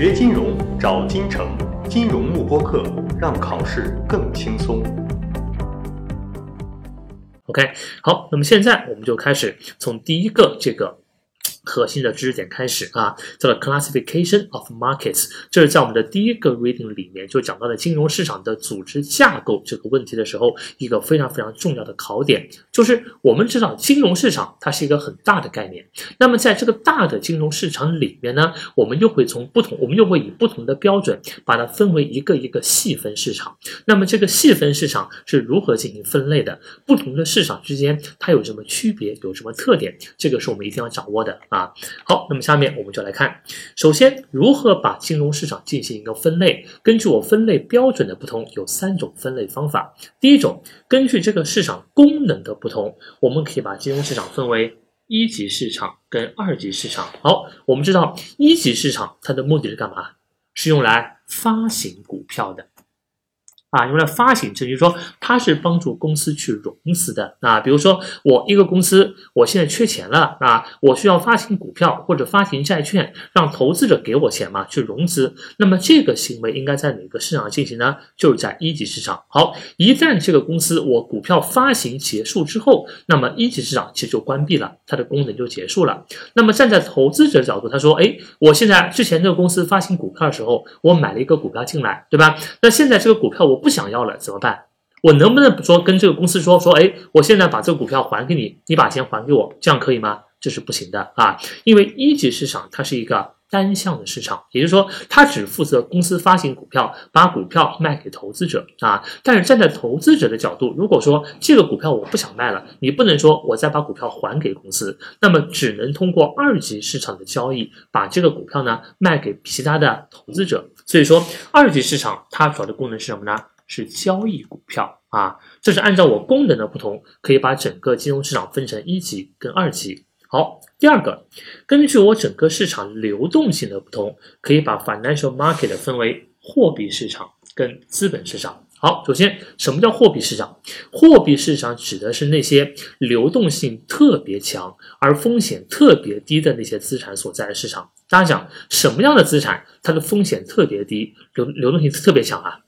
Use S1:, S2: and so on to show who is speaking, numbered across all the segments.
S1: 学金融找金城，金融慕播课，让考试更轻松。
S2: OK，好，那么现在我们就开始从第一个这个。核心的知识点开始啊，叫做 classification of markets，这是在我们的第一个 reading 里面就讲到了金融市场的组织架构这个问题的时候，一个非常非常重要的考点，就是我们知道金融市场它是一个很大的概念，那么在这个大的金融市场里面呢，我们又会从不同，我们又会以不同的标准把它分为一个一个细分市场。那么这个细分市场是如何进行分类的？不同的市场之间它有什么区别？有什么特点？这个是我们一定要掌握的。啊，啊好，那么下面我们就来看，首先如何把金融市场进行一个分类。根据我分类标准的不同，有三种分类方法。第一种，根据这个市场功能的不同，我们可以把金融市场分为一级市场跟二级市场。好，我们知道一级市场它的目的是干嘛？是用来发行股票的。啊，用来发行，就是说它是帮助公司去融资的啊。比如说我一个公司，我现在缺钱了啊，我需要发行股票或者发行债券，让投资者给我钱嘛，去融资。那么这个行为应该在哪个市场进行呢？就是在一级市场。好，一旦这个公司我股票发行结束之后，那么一级市场其实就关闭了，它的功能就结束了。那么站在投资者角度，他说，哎，我现在之前这个公司发行股票的时候，我买了一个股票进来，对吧？那现在这个股票我。不想要了怎么办？我能不能说跟这个公司说说？哎，我现在把这个股票还给你，你把钱还给我，这样可以吗？这是不行的啊！因为一级市场它是一个单向的市场，也就是说，它只负责公司发行股票，把股票卖给投资者啊。但是站在投资者的角度，如果说这个股票我不想卖了，你不能说我再把股票还给公司，那么只能通过二级市场的交易把这个股票呢卖给其他的投资者。所以说，二级市场它主要的功能是什么呢？是交易股票啊，这是按照我功能的不同，可以把整个金融市场分成一级跟二级。好，第二个，根据我整个市场流动性的不同，可以把 financial market 分为货币市场跟资本市场。好，首先什么叫货币市场？货币市场指的是那些流动性特别强而风险特别低的那些资产所在的市场。大家讲什么样的资产它的风险特别低，流流动性特别强啊？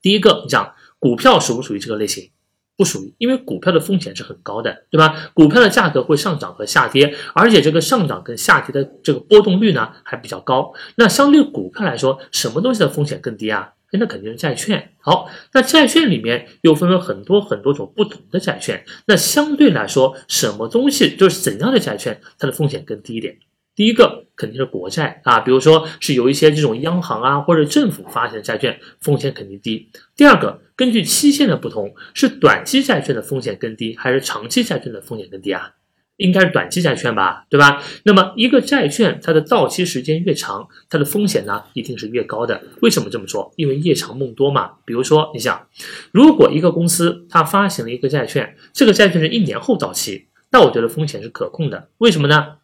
S2: 第一个，你讲股票属不属于这个类型？不属于，因为股票的风险是很高的，对吧？股票的价格会上涨和下跌，而且这个上涨跟下跌的这个波动率呢还比较高。那相对股票来说，什么东西的风险更低啊？那肯定是债券。好，那债券里面又分为很多很多种不同的债券。那相对来说，什么东西就是怎样的债券，它的风险更低一点？第一个肯定是国债啊，比如说是有一些这种央行啊或者政府发行的债券，风险肯定低。第二个，根据期限的不同，是短期债券的风险更低，还是长期债券的风险更低啊？应该是短期债券吧，对吧？那么一个债券它的到期时间越长，它的风险呢一定是越高的。为什么这么说？因为夜长梦多嘛。比如说，你想，如果一个公司它发行了一个债券，这个债券是一年后到期，那我觉得风险是可控的。为什么呢？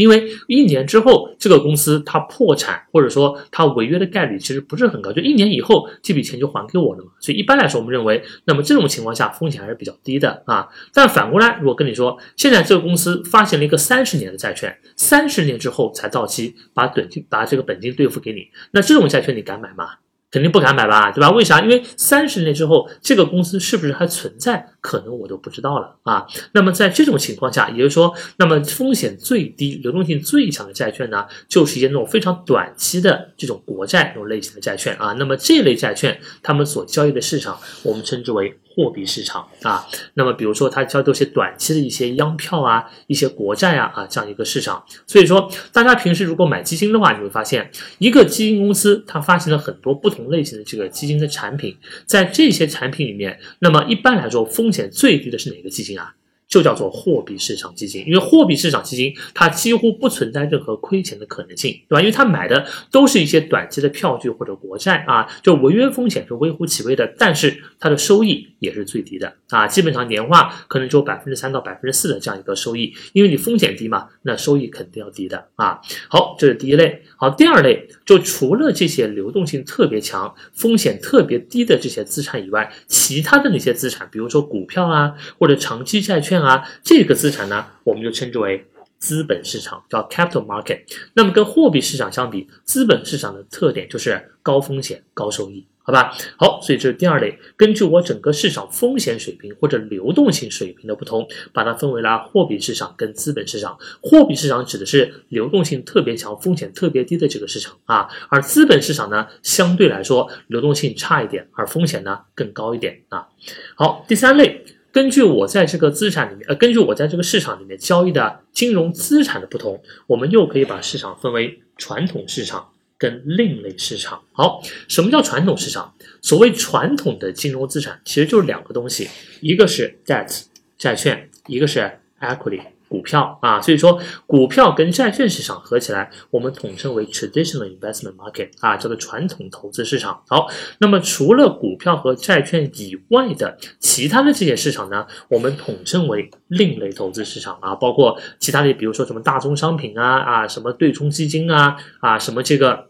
S2: 因为一年之后，这个公司它破产或者说它违约的概率其实不是很高，就一年以后这笔钱就还给我了嘛。所以一般来说，我们认为，那么这种情况下风险还是比较低的啊。但反过来，如果跟你说，现在这个公司发行了一个三十年的债券，三十年之后才到期，把本金把这个本金兑付给你，那这种债券你敢买吗？肯定不敢买吧，对吧？为啥？因为三十年之后，这个公司是不是还存在，可能我都不知道了啊。那么在这种情况下，也就是说，那么风险最低、流动性最强的债券呢，就是一些那种非常短期的这种国债这种类型的债券啊。那么这类债券，他们所交易的市场，我们称之为。货币市场啊，那么比如说它交都些短期的一些央票啊，一些国债啊啊这样一个市场。所以说，大家平时如果买基金的话，你会发现一个基金公司它发行了很多不同类型的这个基金的产品，在这些产品里面，那么一般来说风风险最低的是哪个基金啊？就叫做货币市场基金，因为货币市场基金它几乎不存在任何亏钱的可能性，对吧？因为它买的都是一些短期的票据或者国债啊，就违约风险是微乎其微的，但是它的收益也是最低的啊，基本上年化可能只有百分之三到百分之四的这样一个收益，因为你风险低嘛，那收益肯定要低的啊。好，这是第一类。好，第二类就除了这些流动性特别强、风险特别低的这些资产以外，其他的那些资产，比如说股票啊或者长期债券啊，这个资产呢，我们就称之为资本市场，叫 capital market。那么跟货币市场相比，资本市场的特点就是高风险高收益。好吧，好，所以这是第二类。根据我整个市场风险水平或者流动性水平的不同，把它分为了货币市场跟资本市场。货币市场指的是流动性特别强、风险特别低的这个市场啊，而资本市场呢，相对来说流动性差一点，而风险呢更高一点啊。好，第三类，根据我在这个资产里面，呃，根据我在这个市场里面交易的金融资产的不同，我们又可以把市场分为传统市场。跟另类市场，好，什么叫传统市场？所谓传统的金融资产，其实就是两个东西，一个是 debt 债券，一个是 equity 股票啊。所以说，股票跟债券市场合起来，我们统称为 traditional investment market 啊，叫做传统投资市场。好，那么除了股票和债券以外的其他的这些市场呢，我们统称为另类投资市场啊，包括其他的，比如说什么大宗商品啊啊，什么对冲基金啊啊，什么这个。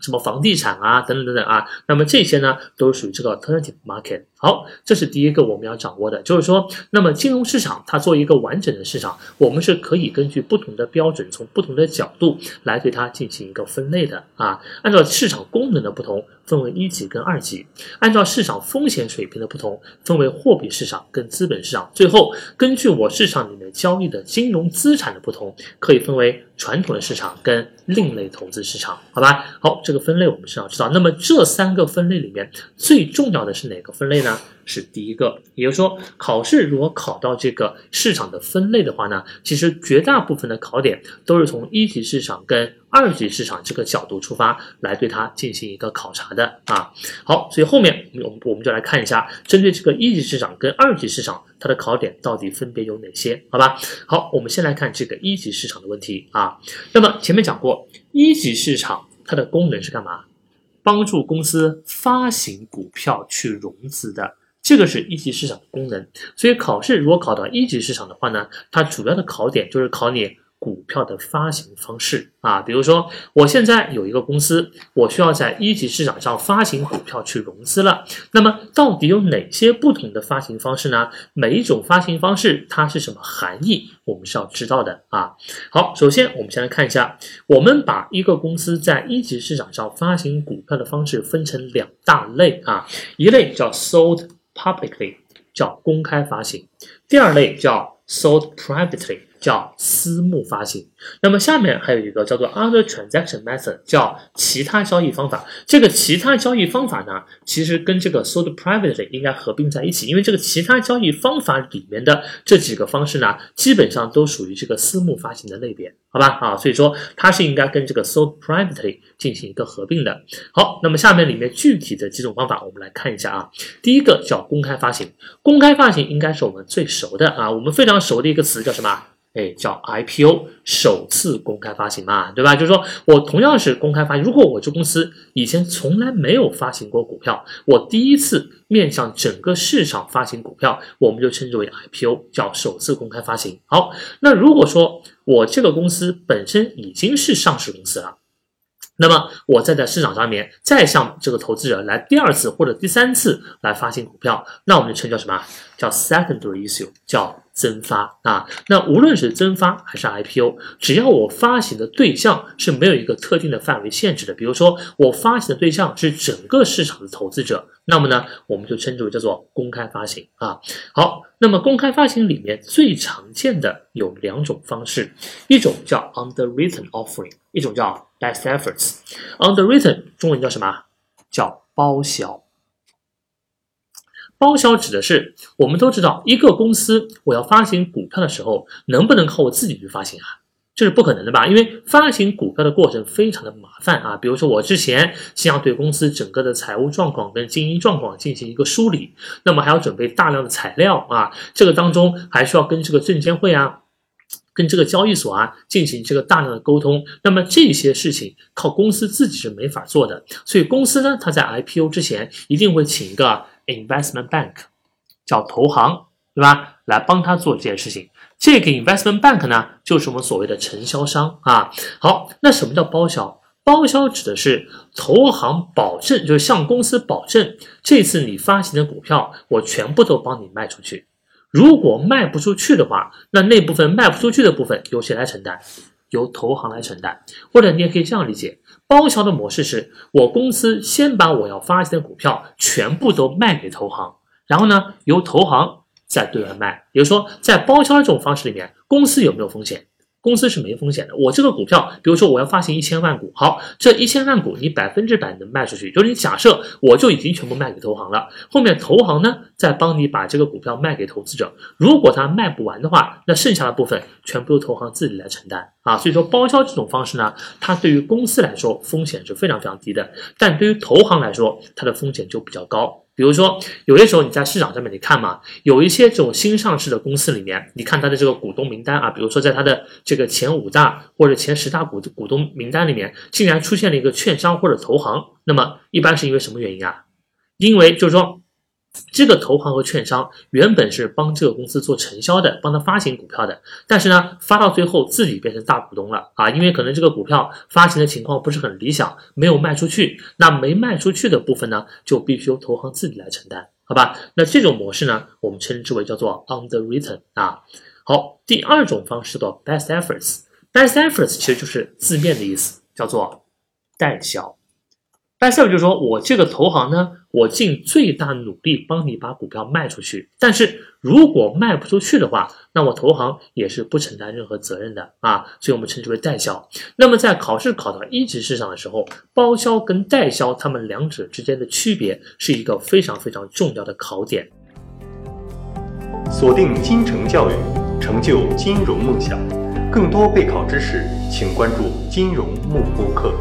S2: 什么房地产啊，等等等等啊，那么这些呢，都属于这个 alternative market。好，这是第一个我们要掌握的，就是说，那么金融市场它作为一个完整的市场，我们是可以根据不同的标准，从不同的角度来对它进行一个分类的啊。按照市场功能的不同，分为一级跟二级；按照市场风险水平的不同，分为货币市场跟资本市场。最后，根据我市场里面交易的金融资产的不同，可以分为传统的市场跟另类投资市场。好吧？好，这个分类我们是要知道。那么这三个分类里面最重要的是哪个分类呢？是第一个，也就是说，考试如果考到这个市场的分类的话呢，其实绝大部分的考点都是从一级市场跟二级市场这个角度出发来对它进行一个考察的啊。好，所以后面我们我们就来看一下，针对这个一级市场跟二级市场它的考点到底分别有哪些？好吧？好，我们先来看这个一级市场的问题啊。那么前面讲过，一级市场它的功能是干嘛？帮助公司发行股票去融资的。这个是一级市场的功能，所以考试如果考到一级市场的话呢，它主要的考点就是考你股票的发行方式啊。比如说，我现在有一个公司，我需要在一级市场上发行股票去融资了。那么，到底有哪些不同的发行方式呢？每一种发行方式它是什么含义？我们是要知道的啊。好，首先我们先来看一下，我们把一个公司在一级市场上发行股票的方式分成两大类啊，一类叫 sold。Publicly 叫公开发行，第二类叫 sold privately。叫私募发行，那么下面还有一个叫做 other transaction method，叫其他交易方法。这个其他交易方法呢，其实跟这个 sold privately 应该合并在一起，因为这个其他交易方法里面的这几个方式呢，基本上都属于这个私募发行的类别，好吧？啊，所以说它是应该跟这个 sold privately 进行一个合并的。好，那么下面里面具体的几种方法，我们来看一下啊。第一个叫公开发行，公开发行应该是我们最熟的啊，我们非常熟的一个词叫什么？哎，叫 IPO 首次公开发行嘛，对吧？就是说我同样是公开发行，如果我这公司以前从来没有发行过股票，我第一次面向整个市场发行股票，我们就称之为 IPO，叫首次公开发行。好，那如果说我这个公司本身已经是上市公司了，那么我再在市场上面再向这个投资者来第二次或者第三次来发行股票，那我们就称叫什么？叫 secondary issue，叫。增发啊，那无论是增发还是 IPO，只要我发行的对象是没有一个特定的范围限制的，比如说我发行的对象是整个市场的投资者，那么呢，我们就称之为叫做公开发行啊。好，那么公开发行里面最常见的有两种方式，一种叫 underwritten offering，一种叫 best efforts。underwritten 中文叫什么？叫包销。包销指的是，我们都知道，一个公司我要发行股票的时候，能不能靠我自己去发行啊？这是不可能的吧？因为发行股票的过程非常的麻烦啊。比如说，我之前先要对公司整个的财务状况跟经营状况进行一个梳理，那么还要准备大量的材料啊。这个当中还需要跟这个证监会啊，跟这个交易所啊进行这个大量的沟通。那么这些事情靠公司自己是没法做的，所以公司呢，它在 IPO 之前一定会请一个。Investment bank 叫投行，对吧？来帮他做这件事情。这个 investment bank 呢，就是我们所谓的承销商啊。好，那什么叫包销？包销指的是投行保证，就是向公司保证，这次你发行的股票，我全部都帮你卖出去。如果卖不出去的话，那那部分卖不出去的部分由谁来承担？由投行来承担。或者你也可以这样理解，包销的模式是我公司先把我要发行的股票全部都卖给投行，然后呢，由投行再对外卖。也就是说，在包销的这种方式里面，公司有没有风险？公司是没风险的。我这个股票，比如说我要发行一千万股，好，这一千万股你百分之百能卖出去，就是你假设我就已经全部卖给投行了，后面投行呢再帮你把这个股票卖给投资者。如果他卖不完的话，那剩下的部分全部由投行自己来承担啊。所以说包销这种方式呢，它对于公司来说风险是非常非常低的，但对于投行来说，它的风险就比较高。比如说，有些时候你在市场上面，你看嘛，有一些这种新上市的公司里面，你看它的这个股东名单啊，比如说在它的这个前五大或者前十大股股东名单里面，竟然出现了一个券商或者投行，那么一般是因为什么原因啊？因为就是说。这个投行和券商原本是帮这个公司做承销的，帮他发行股票的，但是呢，发到最后自己变成大股东了啊，因为可能这个股票发行的情况不是很理想，没有卖出去，那没卖出去的部分呢，就必须由投行自己来承担，好吧？那这种模式呢，我们称之为叫做 underwritten 啊。好，第二种方式叫 best efforts，best efforts 其实就是字面的意思，叫做代销。但是就是说我这个投行呢，我尽最大努力帮你把股票卖出去。但是如果卖不出去的话，那我投行也是不承担任何责任的啊。所以我们称之为代销。那么在考试考到一级市场的时候，包销跟代销它们两者之间的区别是一个非常非常重要的考点。
S1: 锁定金城教育，成就金融梦想。更多备考知识，请关注金融慕播课。